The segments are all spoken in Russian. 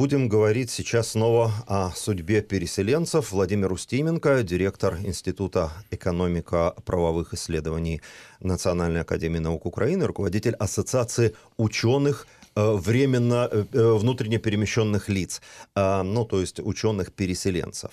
будем говорить сейчас снова о судьбе переселенцев. Владимир Устименко, директор Института экономико-правовых исследований Национальной академии наук Украины, руководитель Ассоциации ученых Э, временно э, э, внутренне перемещенных лиц, ну, то есть ученых-переселенцев.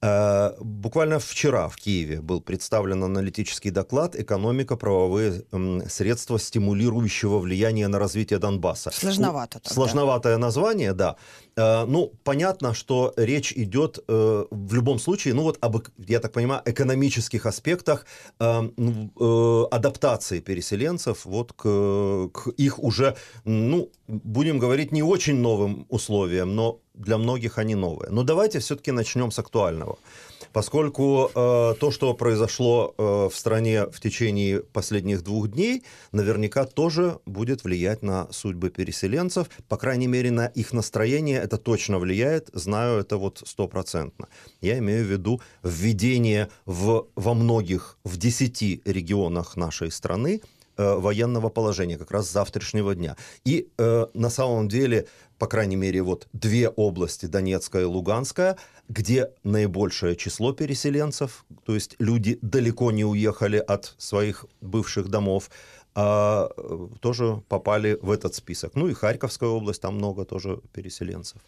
Буквально вчера в Киеве был представлен аналитический доклад «Экономика. Правовые средства стимулирующего влияния на развитие Донбасса». Сложновато. Тогда. Сложноватое название, да. Ну, понятно, что речь идет в любом случае, ну вот об, я так понимаю, экономических аспектах адаптации переселенцев вот к, к их уже, ну, будем говорить, не очень новым условиям, но для многих они новые. Но давайте все-таки начнем с актуального. Поскольку э, то, что произошло э, в стране в течение последних двух дней, наверняка тоже будет влиять на судьбы переселенцев. По крайней мере, на их настроение это точно влияет. Знаю это вот стопроцентно. Я имею в виду введение в, во многих, в десяти регионах нашей страны Э, военного положения как раз завтрашнего дня. И э, на самом деле, по крайней мере, вот две области, Донецкая и Луганская, где наибольшее число переселенцев, то есть люди далеко не уехали от своих бывших домов, а, э, тоже попали в этот список. Ну и Харьковская область, там много тоже переселенцев.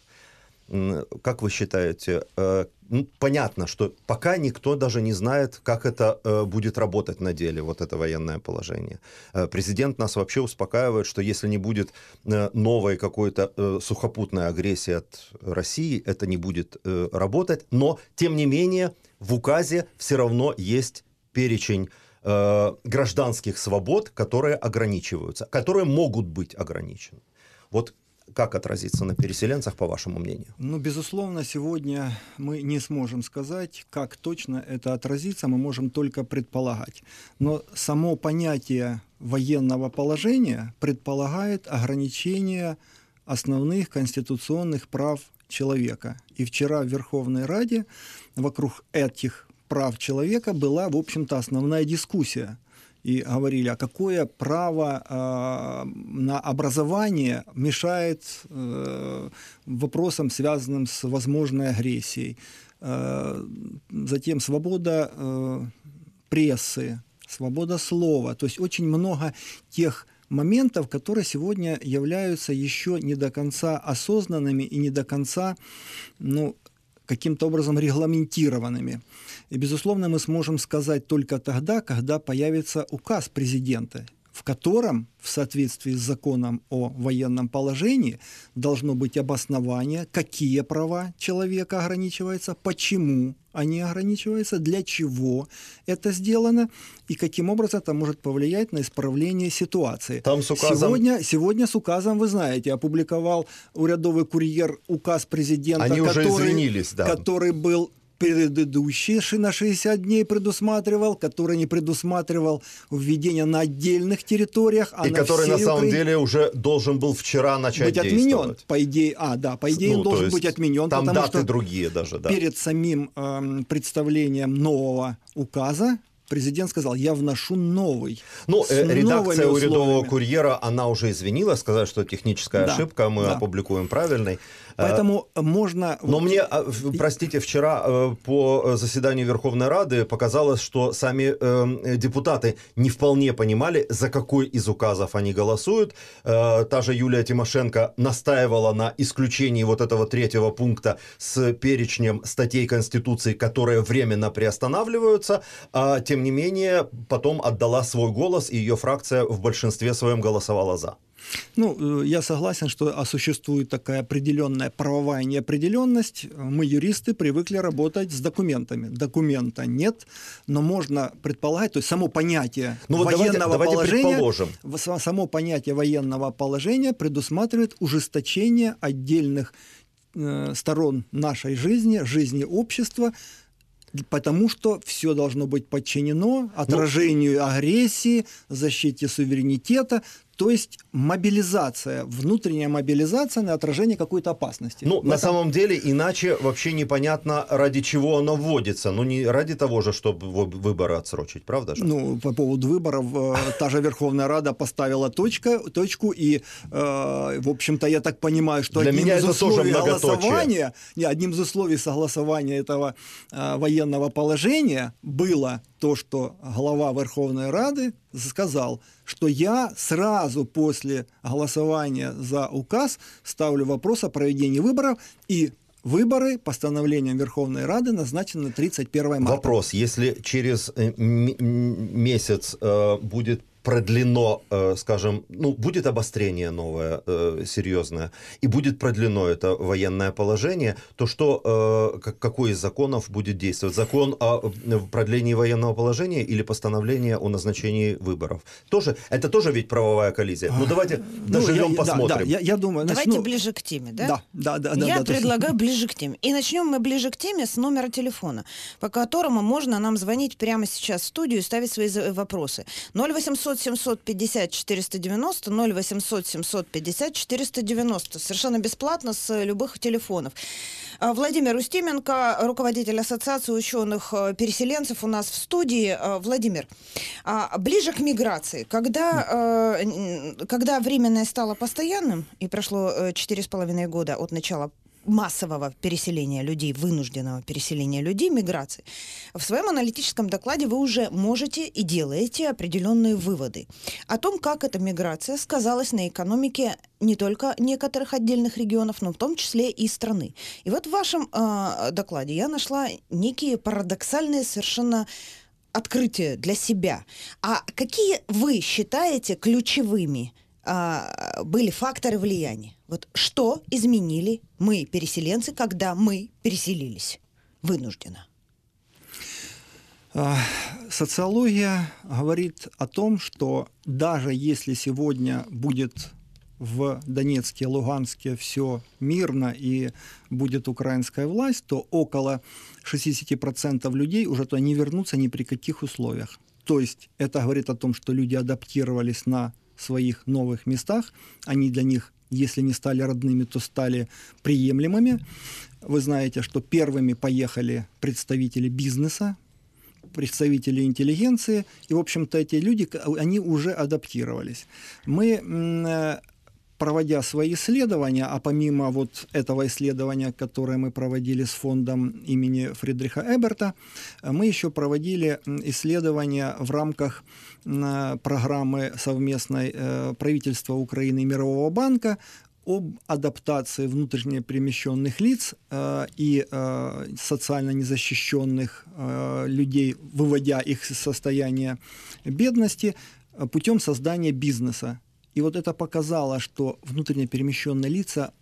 Как вы считаете, э, ну, понятно, что пока никто даже не знает, как это э, будет работать на деле, вот это военное положение. Э, президент нас вообще успокаивает, что если не будет новой какой-то сухопутной агрессии от России, это не будет работать. Но, тем не менее, в указе все равно есть перечень гражданских свобод, которые ограничиваются, которые могут быть ограничены. Вот как отразится на переселенцах, по вашему мнению? Ну, безусловно, сегодня мы не сможем сказать, как точно это отразится, мы можем только предполагать. Но само понятие военного положения предполагает ограничение основных конституционных прав человека. И вчера в Верховной Раде вокруг этих прав человека была, в общем-то, основная дискуссия – и говорили, а какое право э, на образование мешает э, вопросам, связанным с возможной агрессией. Э, затем свобода э, прессы, свобода слова. То есть очень много тех моментов, которые сегодня являются еще не до конца осознанными и не до конца ну, каким-то образом регламентированными. И, безусловно, мы сможем сказать только тогда, когда появится указ президента, в котором, в соответствии с законом о военном положении, должно быть обоснование, какие права человека ограничиваются, почему они ограничиваются, для чего это сделано и каким образом это может повлиять на исправление ситуации. Там с указом... сегодня, сегодня с указом, вы знаете, опубликовал урядовый курьер указ президента, Они который, уже извинились, да. который был предыдущий на 60 дней предусматривал, который не предусматривал введение на отдельных территориях. А и на который на самом Украине... деле уже должен был вчера начать быть отменен. По идее, а, да, по идее ну, должен быть отменен. Там потому даты что другие даже, да. Перед самим э, представлением нового указа президент сказал, я вношу новый. Ну, э, редакция урядового курьера, она уже извинила, сказала, что техническая да, ошибка, мы да. опубликуем правильный. Поэтому можно... Но мне, а, простите, вчера э, по заседанию Верховной Рады показалось, что сами э, депутаты не вполне понимали, за какой из указов они голосуют. Э, та же Юлия Тимошенко настаивала на исключении вот этого третьего пункта с перечнем статей Конституции, которые временно приостанавливаются, а тем не менее потом отдала свой голос, и ее фракция в большинстве своем голосовала за. Ну, э, я согласен, что существует такая определенная правовая неопределенность. Мы, юристы, привыкли работать с документами. Документа нет, но можно предполагать, то есть само понятие ну, вот военного давайте, давайте положения, само понятие военного положения предусматривает ужесточение отдельных э, сторон нашей жизни, жизни общества, потому что все должно быть подчинено ну, отражению ну, агрессии, защите суверенитета, то есть мобилизация, внутренняя мобилизация на отражение какой-то опасности. Ну, на этом- самом деле, иначе вообще непонятно, ради чего оно вводится. Ну, не ради того же, чтобы вы- выборы отсрочить, правда же? Ну, по поводу выборов, э, та же Верховная Рада поставила точка, точку, и, э, в общем-то, я так понимаю, что Для одним меня из это тоже условий многоточие. голосования, не, одним из условий согласования этого э, военного положения было то, что глава Верховной Рады сказал, что я сразу после голосования за указ ставлю вопрос о проведении выборов, и выборы постановлением Верховной Рады назначены на 31 марта. Вопрос, если через э, месяц э, будет продлено, э, скажем, ну, будет обострение новое, э, серьезное, и будет продлено это военное положение, то что, э, как- какой из законов будет действовать? Закон о продлении военного положения или постановление о назначении выборов? Тоже, это тоже ведь правовая коллизия. Ну, давайте Ну, доживем, я- да, посмотрим. Да, я, я думаю, значит, Давайте ну, ближе к теме, да? Да, да, да. да, Я да, предлагаю ближе к теме. И начнем мы ближе к теме с номера телефона, по которому можно нам звонить прямо сейчас в студию и ставить свои вопросы. 0800 750 490, 0800 750 490. Совершенно бесплатно с э, любых телефонов. А, Владимир Устименко, руководитель Ассоциации ученых-переселенцев у нас в студии. А, Владимир, а, ближе к миграции. Когда, э, когда временное стало постоянным, и прошло э, четыре с половиной года от начала массового переселения людей, вынужденного переселения людей, миграции, в своем аналитическом докладе вы уже можете и делаете определенные выводы о том, как эта миграция сказалась на экономике не только некоторых отдельных регионов, но в том числе и страны. И вот в вашем э, докладе я нашла некие парадоксальные совершенно открытия для себя. А какие вы считаете ключевыми а, были факторы влияния? Вот что изменили мы, переселенцы, когда мы переселились вынужденно? А, Социология говорит о том, что даже если сегодня будет в Донецке, Луганске все мирно и будет украинская власть, то около 60% людей уже туда не вернутся ни при каких условиях. То есть это говорит о том, что люди адаптировались на своих новых местах, они для них, если не стали родными, то стали приемлемыми. Вы знаете, что первыми поехали представители бизнеса, представители интеллигенции, и, в общем-то, эти люди, они уже адаптировались. Мы, э, проводя свои исследования, а помимо вот этого исследования, которое мы проводили с фондом имени Фридриха Эберта, мы еще проводили исследования в рамках программы совместной э, правительства Украины и Мирового банка об адаптации внутренне перемещенных лиц э, и э, социально незащищенных э, людей, выводя их из состояния бедности э, путем создания бизнеса. И вот это показало, что внутренне перемещенные лица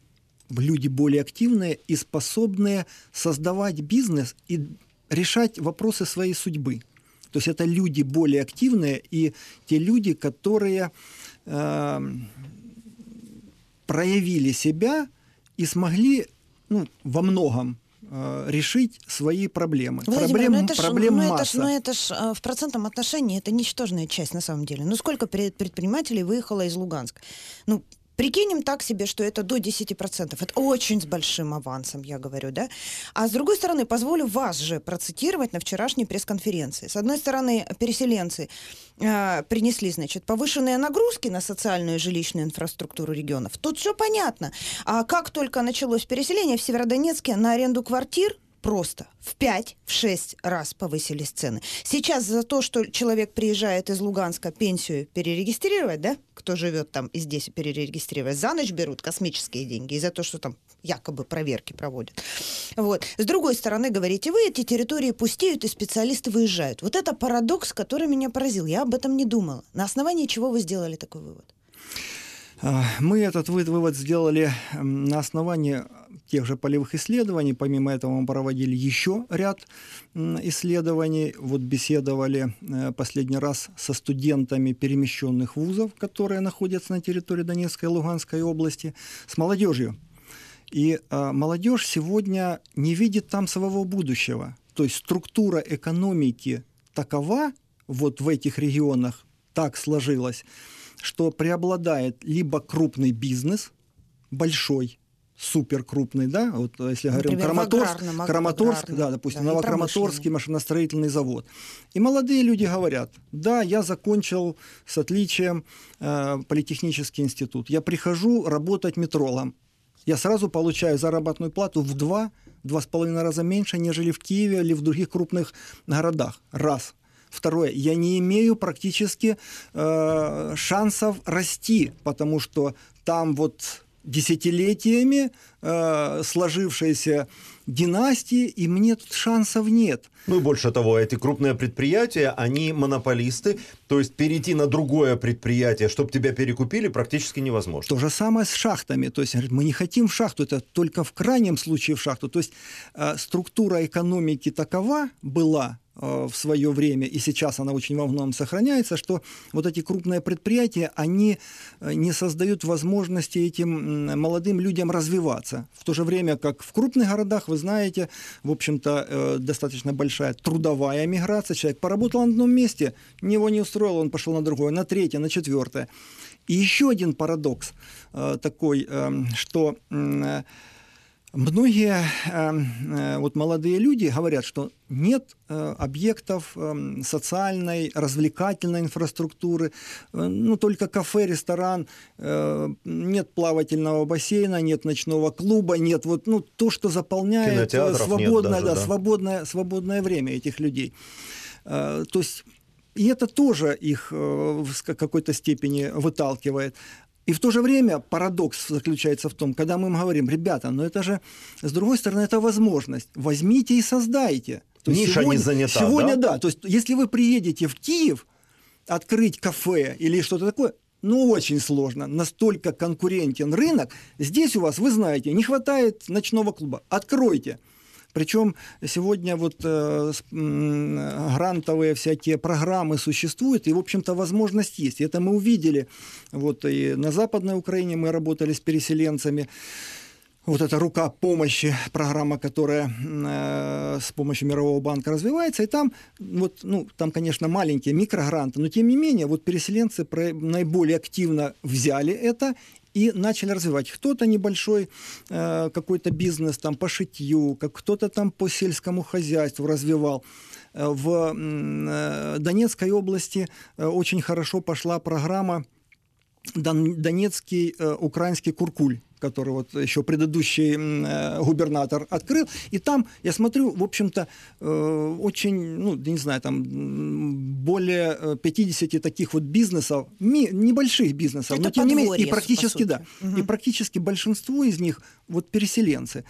люди более активные и способные создавать бизнес и решать вопросы своей судьбы. То есть это люди более активные и те люди, которые э, проявили себя и смогли ну, во многом решить свои проблемы. Владимир, проблем ну это ж, проблем ну это ж, масса. ну это ж, э, в процентном отношении это ничтожная часть на самом деле. Ну сколько пред- предпринимателей выехало из Луганска? Ну, Прикинем так себе, что это до 10%. Это очень с большим авансом, я говорю, да? А с другой стороны, позволю вас же процитировать на вчерашней пресс-конференции. С одной стороны, переселенцы э, принесли, значит, повышенные нагрузки на социальную и жилищную инфраструктуру регионов. Тут все понятно. А как только началось переселение в Северодонецке на аренду квартир, просто в 5-6 раз повысились цены. Сейчас за то, что человек приезжает из Луганска пенсию перерегистрировать, да, кто живет там и здесь перерегистрировать, за ночь берут космические деньги, и за то, что там якобы проверки проводят. Вот. С другой стороны, говорите, вы эти территории пустеют, и специалисты выезжают. Вот это парадокс, который меня поразил. Я об этом не думала. На основании чего вы сделали такой вывод? А, Мы этот вы- вывод сделали на основании тех же полевых исследований. Помимо этого мы проводили еще ряд исследований. Вот беседовали э, последний раз со студентами перемещенных вузов, которые находятся на территории Донецкой и Луганской области, с молодежью. И э, молодежь сегодня не видит там своего будущего. То есть структура экономики такова вот в этих регионах, так сложилась, что преобладает либо крупный бизнес, большой, супер крупный, да, вот если говорим Например, Краматорск, в аграрном, Краматорск, аграрном, да, допустим, да, Новокраматорский машиностроительный завод. И молодые люди говорят, да, я закончил с отличием э, политехнический институт, я прихожу работать метрологом, я сразу получаю заработную плату в два, два с половиной раза меньше, нежели в Киеве или в других крупных городах. Раз. Второе, я не имею практически э, шансов расти, потому что там вот десятилетиями э, сложившиеся династии, и мне тут шансов нет. Ну и больше того, эти крупные предприятия, они монополисты, то есть перейти на другое предприятие, чтобы тебя перекупили, практически невозможно. То же самое с шахтами. То есть мы не хотим в шахту, это только в крайнем случае в шахту. То есть э, структура экономики такова была в свое время, и сейчас она очень во многом сохраняется, что вот эти крупные предприятия, они э, не создают возможности этим молодым людям развиваться. В то же время, как в крупных городах, вы знаете, в общем-то, э, достаточно большая трудовая миграция. Человек поработал на одном месте, него не устроил, он пошел на другое, на третье, на четвертое. И еще один парадокс э, такой, э, что э, многие э, э, вот молодые люди говорят, что нет э, объектов э, социальной, развлекательной инфраструктуры, э, ну только кафе, ресторан, нет плавательного бассейна, нет ночного клуба, нет вот ну то, что заполняет свободное, даже, да, да. свободное, свободное время этих людей. То есть и это тоже их в какой-то степени выталкивает. И в то же время парадокс заключается в том, когда мы им говорим, ребята, но это же, с другой стороны, это возможность. Возьмите и создайте. То Ниша не занята, Сегодня, да? да. То есть если вы приедете в Киев, открыть кафе или что-то такое, ну, очень сложно. Настолько конкурентен рынок. Здесь у вас, вы знаете, не хватает ночного клуба. Откройте. Причем сегодня вот э, грантовые всякие программы существуют, и, в общем-то, возможность есть. И это мы увидели. Вот и на Западной Украине мы работали с переселенцами. Вот эта рука помощи, программа, которая э, с помощью Мирового банка развивается, и там, вот, ну, там, конечно, маленькие микрогранты, но тем не менее, вот переселенцы про- наиболее активно взяли это и начали развивать. Кто-то небольшой э, какой-то бизнес там по шитью, как кто-то там по сельскому хозяйству развивал. Э, В э, Донецкой области э, очень хорошо пошла программа Дон- Донецкий э, украинский куркуль который вот еще предыдущий э, губернатор открыл. И там, я смотрю, в общем-то, э, очень, ну, не знаю, там более э, 50 таких вот бизнесов, ми- небольших бизнесов, Это но тем не менее, и практически, да, Мгм. и практически большинство из них вот переселенцы.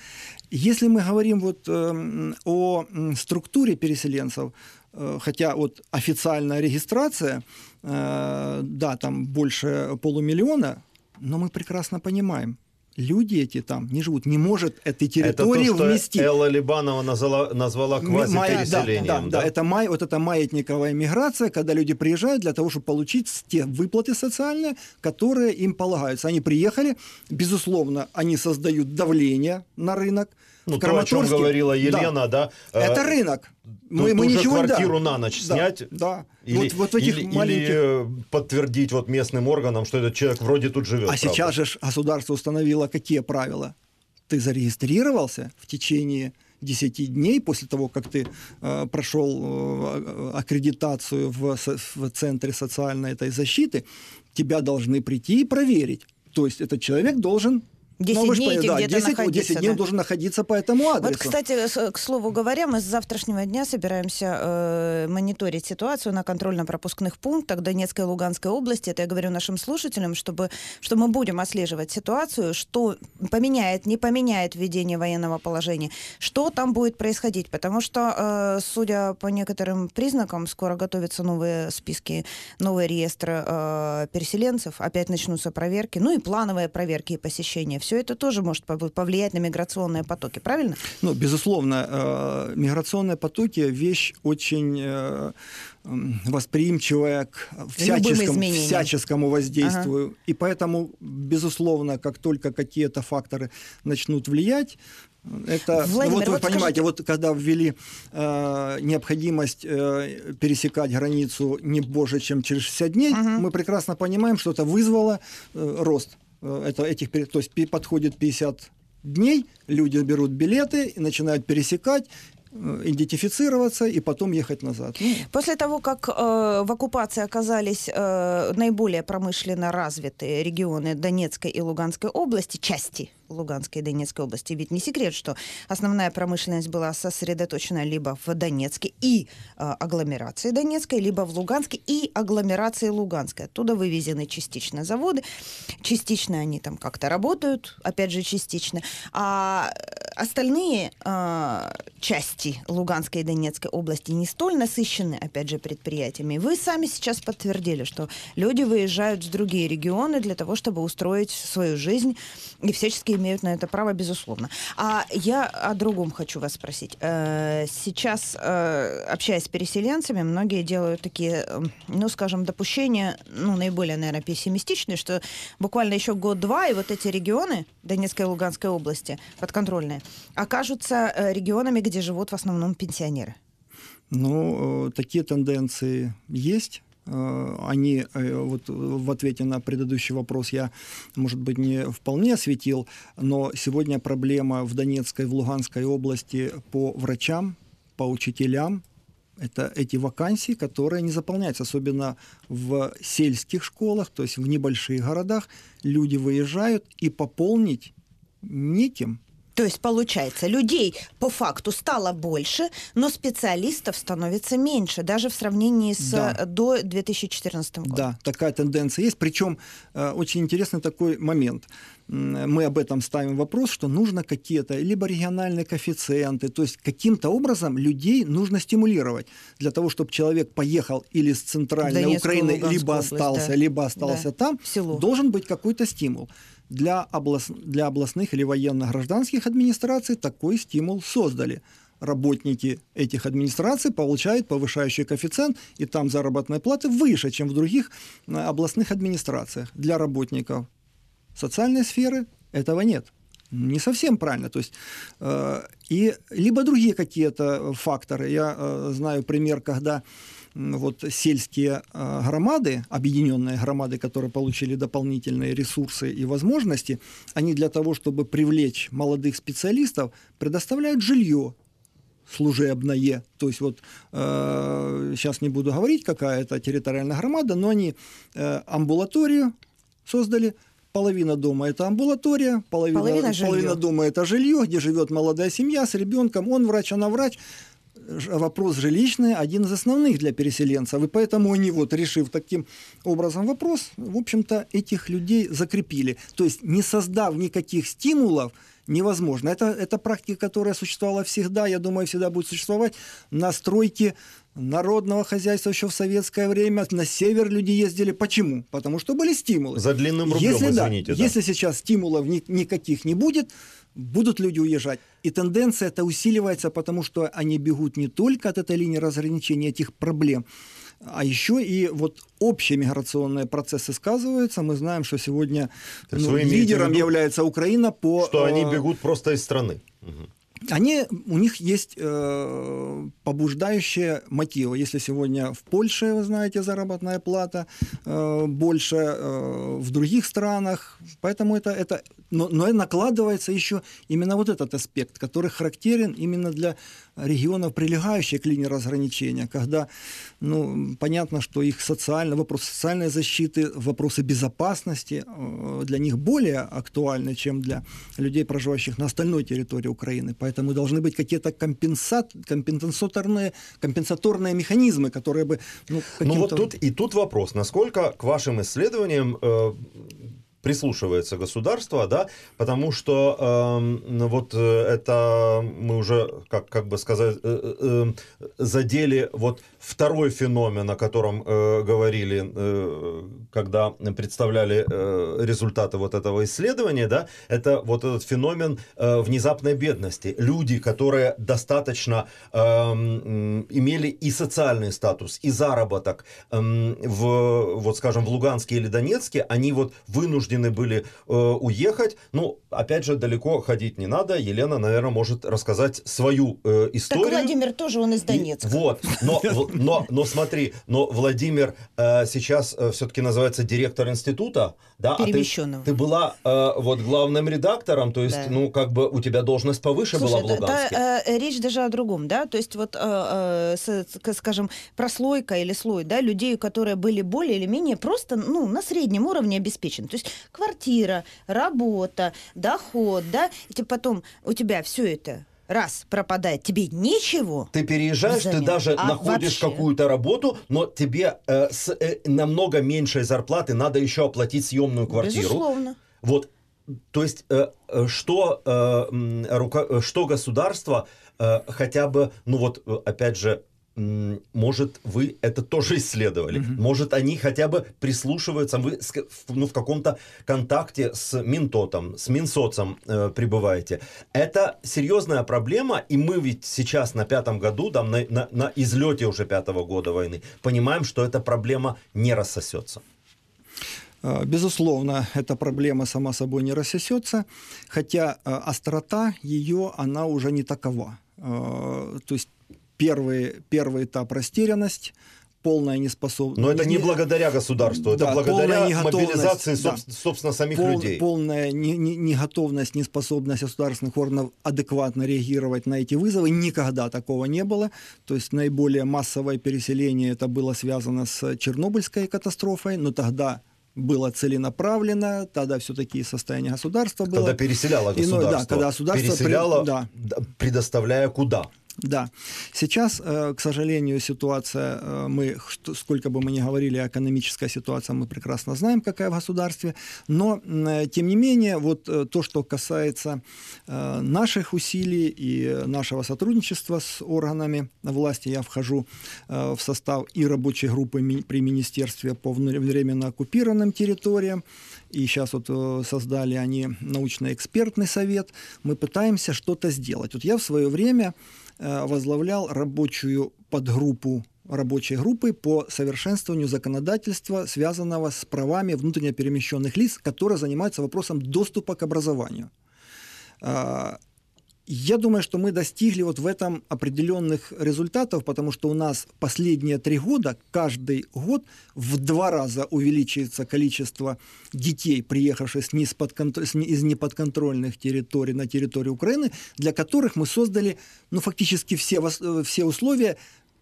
Если мы говорим вот эм, о структуре переселенцев, э, хотя вот официальная регистрация, э, да, там больше полумиллиона, но мы прекрасно понимаем, люди эти там не живут, не может этой Это территории то, что вместить. Элла Либанова назвала, назвала квазипереселением. да, да, да, это май, вот это маятниковая миграция, когда люди приезжают для того, чтобы получить те выплаты социальные, которые им полагаются. Они приехали, безусловно, они создают давление на рынок. Ну, В то, о чем говорила Да. Елена, да. э, Это рынок. Мы, мы ничего да. квартиру на ночь Да, снять. Да. Или, вот, вот в этих или- маленьких... или, э, подтвердить вот местным органам, что этот человек вроде тут живет. А правда. сейчас же государство установило какие правила? Ты зарегистрировался в течение 10 дней после того, как ты э, прошел э, аккредитацию в, в Центре социальной этой защиты, тебя должны прийти и проверить. То есть этот человек должен... 10 ну, дней да, 10, находиться, 10 дней он да. должен находиться по этому адресу. Вот, кстати, к слову говоря, мы с завтрашнего дня собираемся э, мониторить ситуацию на контрольно-пропускных пунктах Донецкой и Луганской области. Это я говорю нашим слушателям, чтобы, что мы будем отслеживать ситуацию, что поменяет, не поменяет введение военного положения, что там будет происходить. Потому что, э, судя по некоторым признакам, скоро готовятся новые списки, новые реестры э, переселенцев, опять начнутся проверки, ну и плановые проверки и посещения. Все это тоже может повлиять на миграционные потоки, правильно? Ну, безусловно, э, миграционные потоки – вещь очень э, восприимчивая к всяческому, всяческому воздействию. Ага. И поэтому, безусловно, как только какие-то факторы начнут влиять, это, ну, Владимир, вот вы вот понимаете, скажите... вот когда ввели э, необходимость э, пересекать границу не больше, чем через 60 дней, угу. мы прекрасно понимаем, что это вызвало э, рост э, это, этих, то есть подходит 50 дней, люди берут билеты начинают пересекать, Э, идентифицироваться и потом ехать назад. Ну. После того, как э, в оккупации оказались э, наиболее промышленно развитые регионы Донецкой и Луганской области, части Луганской и Донецкой области, ведь не секрет, что основная промышленность была сосредоточена либо в Донецке и э, агломерации Донецкой, либо в Луганске и агломерации Луганской. Оттуда вывезены частично заводы, частично они там как-то работают, опять же частично, а остальные э, части Луганской и Донецкой области не столь насыщены, опять же, предприятиями. Вы сами сейчас подтвердили, что люди выезжают в другие регионы для того, чтобы устроить свою жизнь, и всячески имеют на это право, безусловно. А я о другом хочу вас спросить. Э, сейчас, э, общаясь с переселенцами, многие делают такие, эм, ну, скажем, допущения, ну, наиболее, наверное, пессимистичные, что буквально еще год-два, и вот эти регионы Донецкой и Луганской области подконтрольные, окажутся э, регионами, где живут в основном пенсионеры? Ну, такие тенденции есть они вот в ответе на предыдущий вопрос я, может быть, не вполне осветил, но сегодня проблема в Донецкой, в Луганской области по врачам, по учителям, это эти вакансии, которые не заполняются, особенно в сельских школах, то есть в небольших городах. Люди выезжают и пополнить неким. То есть, получается, людей по факту стало больше, но специалистов становится меньше, даже в сравнении с да. Э, до 2014 года. Да, такая тенденция есть. Причем э, очень интересный такой момент. Мы об этом ставим вопрос, что нужно какие-то либо региональные коэффициенты, то есть каким-то образом людей нужно стимулировать для того, чтобы человек поехал или с центральной Донецкую, Украины, либо остался, да. либо остался да. там, должен быть какой-то стимул для, облас... для областных или военно-гражданских администраций такой стимул создали. Работники этих администраций получают повышающий коэффициент, и там заработная плата выше, чем в других э, областных администрациях. Для работников социальной сферы этого нет. Не совсем правильно. То есть, э, и либо другие какие-то факторы. Я э, знаю пример, когда вот сельские а, громады, объединенные громады, которые получили дополнительные ресурсы и возможности, они для того, чтобы привлечь молодых специалистов, предоставляют жилье служебное. То есть вот э, сейчас не буду говорить, какая это территориальная громада, но они э, амбулаторию создали, Половина дома это амбулатория, половина, половина, половина дома это жилье, где живет молодая семья с ребенком, он врач, она врач вопрос жилищный один из основных для переселенцев. И поэтому они, вот, решив таким образом вопрос, в общем-то, этих людей закрепили. То есть, не создав никаких стимулов, невозможно. Это, это практика, которая существовала всегда, я думаю, всегда будет существовать. На стройке народного хозяйства еще в советское время на север люди ездили. Почему? Потому что были стимулы. За длинным рублем, если, извините. Да, Если сейчас стимулов ни, никаких не будет, будут люди уезжать. И тенденция это усиливается, потому что они бегут не только от этой линии разграничения этих проблем, а еще и вот общие миграционные процессы сказываются. Мы знаем, что сегодня ну, лидером виду, является Украина по... Что они э, бегут просто из страны. Угу они, у них есть э, побуждающие мотивы. Если сегодня в Польше, вы знаете, заработная плата э, больше, э, в других странах, поэтому это, это но, но накладывается еще именно вот этот аспект, который характерен именно для регионов, прилегающих к линии разграничения, когда ну, понятно, что их социально, вопросы социальной защиты, вопросы безопасности э, для них более актуальны, чем для людей, проживающих на остальной территории Украины. Поэтому должны быть какие-то компенсат, компенсаторные, компенсаторные механизмы, которые бы... Ну, ну вот тут и тут вопрос, насколько к вашим исследованиям э, прислушивается государство, да, потому что э, вот это мы уже, как, как бы сказать, э, э, задели вот второй феномен, о котором э, говорили, э, когда представляли э, результаты вот этого исследования, да, это вот этот феномен э, внезапной бедности. Люди, которые достаточно э, имели и социальный статус, и заработок э, в, вот скажем, в Луганске или Донецке, они вот вынуждены были э, уехать. Ну, опять же, далеко ходить не надо. Елена, наверное, может рассказать свою э, историю. Так Владимир тоже, он из Донецка. И, вот, но но, но смотри, но Владимир э, сейчас э, все-таки называется директор института, да, а ты, ты была э, вот главным редактором, то есть, да. ну, как бы у тебя должность повыше Слушай, была в Луганске. Это, э, речь даже о другом, да, то есть вот, э, э, скажем, прослойка или слой, да, людей, которые были более или менее просто, ну, на среднем уровне обеспечены, то есть квартира, работа, доход, да, и потом у тебя все это раз пропадает, тебе ничего. Ты переезжаешь, взамен. ты даже а находишь какую-то работу, но тебе э, с э, намного меньшей зарплаты надо еще оплатить съемную квартиру. Безусловно. Вот, то есть э, э что э, рука, э, что государство э, хотя бы, ну вот опять же может, вы это тоже исследовали, mm-hmm. может, они хотя бы прислушиваются, вы ну, в каком-то контакте с Минтотом, с Минсоцем э, пребываете. Это серьезная проблема, и мы ведь сейчас на пятом году, там, на, на, на излете уже пятого года войны, понимаем, что эта проблема не рассосется. Э, безусловно, эта проблема сама собой не рассосется, хотя э, острота ее, она уже не такова. Э, то есть первый, первый этап растерянность, полная неспособность. Но это не благодаря государству, это да, благодаря мобилизации, да, собственно, самих пол, людей. Полная неготовность, не неспособность государственных органов адекватно реагировать на эти вызовы. Никогда такого не было. То есть наиболее массовое переселение это было связано с Чернобыльской катастрофой, но тогда было целенаправленно, тогда все-таки состояние государства было. Когда переселяло государство. И, ну, да, когда государство переселяло, при... да. предоставляя куда? Да. Сейчас, э, к сожалению, ситуация, э, мы, сколько бы мы ни говорили, экономическая ситуация, мы прекрасно знаем, какая в государстве, но, э, тем не менее, вот то, что касается наших усилий и нашего сотрудничества с органами власти, я вхожу в состав и рабочей группы при Министерстве по временно оккупированным территориям, и сейчас вот создали они научно-экспертный совет, мы пытаемся что-то сделать. Вот я в свое время возглавлял рабочую подгруппу рабочей группы по совершенствованию законодательства, связанного с правами внутренне перемещенных лиц, которая занимается вопросом доступа к образованию. Я думаю, что мы достигли вот в этом определенных результатов, потому что у нас последние три года, каждый год в два раза увеличивается количество детей, приехавших с из неподконтрольных территорий на территорию Украины, для которых мы создали ну, фактически все, все условия,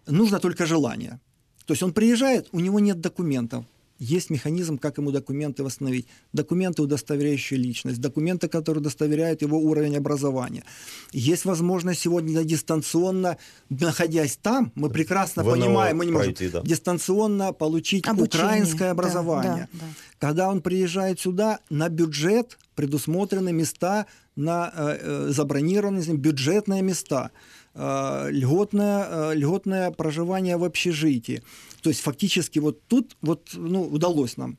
нужно только желание. То есть он приезжает, у него нет документов, есть механизм, как ему документы восстановить. Документы, удостоверяющие личность, документы, которые удостоверяют его уровень образования. Есть возможность сегодня дистанционно, находясь там, мы прекрасно ВНО понимаем, мы не можем пройти, да. дистанционно получить Обучение. украинское образование. Да, да, да. Когда он приезжает сюда, на бюджет предусмотрены места, на э, э забронированные бюджетные места. Э, льготное, э, льготное проживание в общежитии. То есть фактически вот тут вот, ну, удалось нам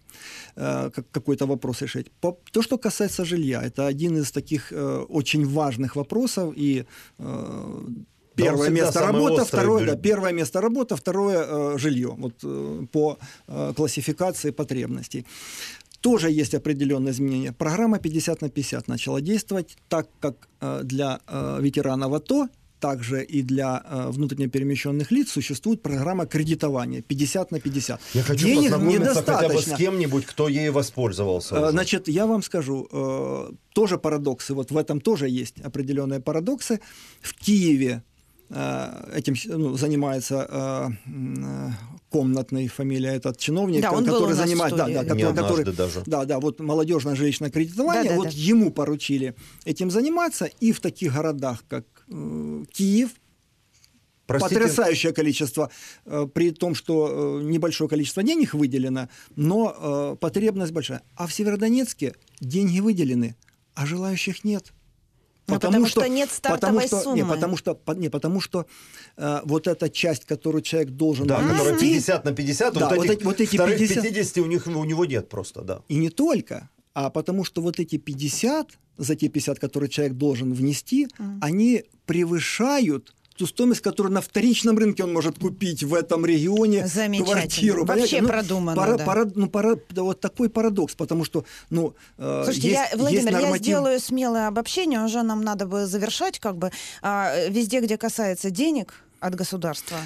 э, какой-то вопрос решить. По, то, что касается жилья, это один из таких э, очень важных вопросов и э, Первое место работа, второе, да, первое место работа, второе э, жилье, вот э, по э, классификации потребностей. Тоже есть определенные изменения. Программа 50 на 50 начала действовать, так как э, для ветеранов АТО также и для э, внутренне перемещенных лиц существует программа кредитования 50 на 50. Я хочу Денег познакомиться хотя бы с кем-нибудь, кто ею воспользовался. Э, уже. Значит, я вам скажу, э, тоже парадоксы, вот в этом тоже есть определенные парадоксы. В Киеве э, этим ну, занимается э, э, комнатной фамилия этот чиновник, да, он который занимает, да, да, который, который, даже. да, да, вот молодежное жилищное кредитование, да, да, вот да. ему поручили этим заниматься, и в таких городах, как Киев, Простите. потрясающее количество, э, при том, что э, небольшое количество денег выделено, но э, потребность большая. А в Северодонецке деньги выделены, а желающих нет. Ну, потому что нет стартовой потому что, Не, суммы. потому что, по- не, потому что э, вот эта часть, которую человек должен Да, которая внести, 50 на 50, Да, вот, вот этих эти- вот эти вторых 50 50 у, них, у него нет просто, да. И не только, а потому что вот эти 50, за те 50, которые человек должен внести, они превышают ту стоимость, которую на вторичном рынке он может купить в этом регионе квартиру. Вообще Понимаете? продумано, пара- да. пара- ну, пара- да, вот такой парадокс, потому что, ну, э, Слушайте, есть, я, Владимир, есть я норматив- сделаю смелое обобщение, уже нам надо бы завершать, как бы а, везде, где касается денег от государства.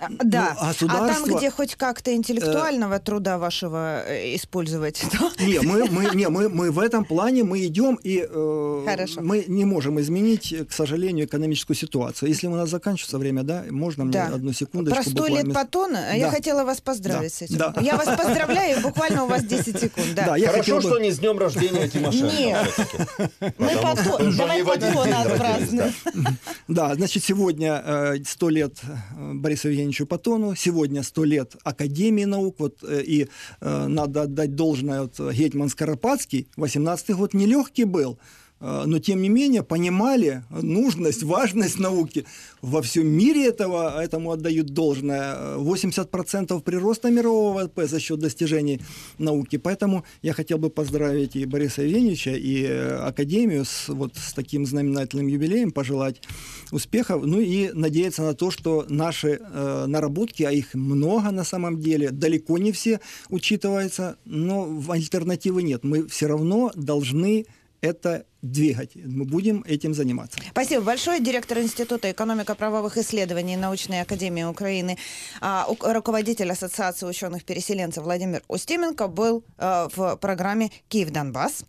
А, Да. а а там, государство- где хоть как-то интеллектуального труда вашего э, использовать, то Не, мы, мы, не, мы, мы в этом плане мы идем и э, Хорошо. мы не можем изменить, к сожалению, экономическую ситуацию. Если у нас заканчивается время, да, можно мне Да. одну секундочку? Про 100 лет буквально? батона, я Да. хотела вас поздравить Да. с этим. Да. Я вас поздравляю, буквально у вас 10 секунд. Да. Да, я Хорошо, хотел бы- что не с днем рождения Тимошенко. Нет. Мы уже давай день отпразднуем. да. Да, значит, сегодня э, 100 лет э, Борису Евгеньевичу Патону, сегодня 100 лет Академии наук, вот, э, и э, надо отдать должное, вот, э, Гетман Скоропадский, 18-й год нелегкий был, но тем не менее понимали нужность, важность науки. Во всем мире этого, этому отдают должное. Э, 80% прироста мирового ВВП за счет достижений науки. Поэтому я хотел бы поздравить и Бориса Евгеньевича, и э, Академию с, вот, с таким знаменательным юбилеем, пожелать успехов, ну и надеяться на то, что наши э, наработки, а их много на самом деле, далеко не все учитываются, но альтернативы нет. Мы все равно должны это двигать. Мы будем этим заниматься. Спасибо большое. Директор Института экономико-правовых исследований Научной академии Украины, а, руководитель Ассоциации ученых-переселенцев Владимир Устименко был э, в программе «Киев-Донбасс».